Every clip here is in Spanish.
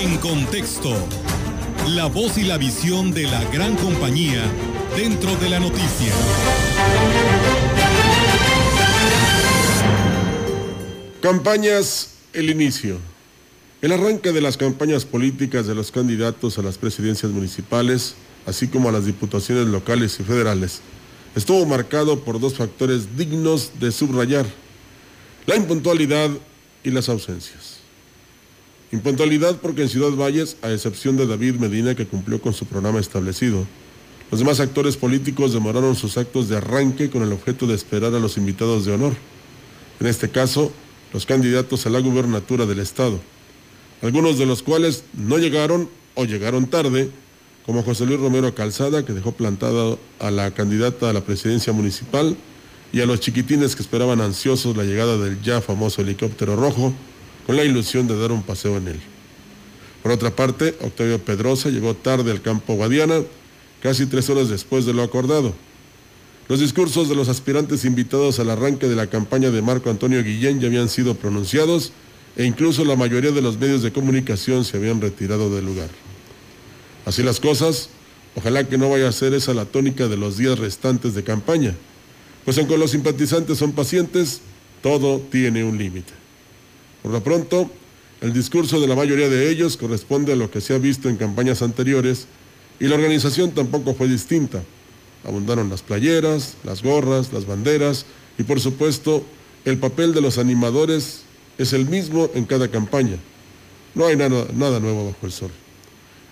Contexto. La voz y la visión de la gran compañía dentro de la noticia. Campañas, el inicio. El arranque de las campañas políticas de los candidatos a las presidencias municipales, así como a las diputaciones locales y federales, estuvo marcado por dos factores dignos de subrayar, la impuntualidad y las ausencias. Impuntualidad porque en Ciudad Valles, a excepción de David Medina que cumplió con su programa establecido, los demás actores políticos demoraron sus actos de arranque con el objeto de esperar a los invitados de honor, en este caso, los candidatos a la gubernatura del Estado, algunos de los cuales no llegaron o llegaron tarde, como José Luis Romero Calzada, que dejó plantada a la candidata a la presidencia municipal, y a los chiquitines que esperaban ansiosos la llegada del ya famoso helicóptero rojo, con la ilusión de dar un paseo en él. Por otra parte, Octavio Pedrosa llegó tarde al campo Guadiana, casi tres horas después de lo acordado. Los discursos de los aspirantes invitados al arranque de la campaña de Marco Antonio Guillén ya habían sido pronunciados e incluso la mayoría de los medios de comunicación se habían retirado del lugar. Así las cosas, ojalá que no vaya a ser esa la tónica de los días restantes de campaña, pues aunque los simpatizantes son pacientes, todo tiene un límite. Por lo pronto, el discurso de la mayoría de ellos corresponde a lo que se ha visto en campañas anteriores y la organización tampoco fue distinta. Abundaron las playeras, las gorras, las banderas y por supuesto el papel de los animadores es el mismo en cada campaña. No hay nada, nuevo bajo el sol.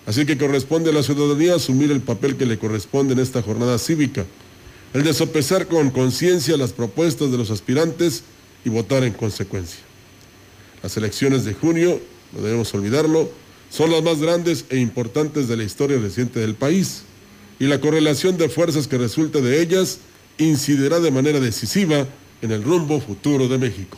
Así que corresponde a la ciudadanía asumir el papel que le corresponde en esta jornada cívica, el de sopesar con conciencia las propuestas de los aspirantes y votar en consecuencia. Las elecciones de junio, no debemos olvidarlo, son las más grandes e importantes de la historia reciente del país y la correlación de fuerzas que resulta de ellas incidirá de manera decisiva en el rumbo futuro de México.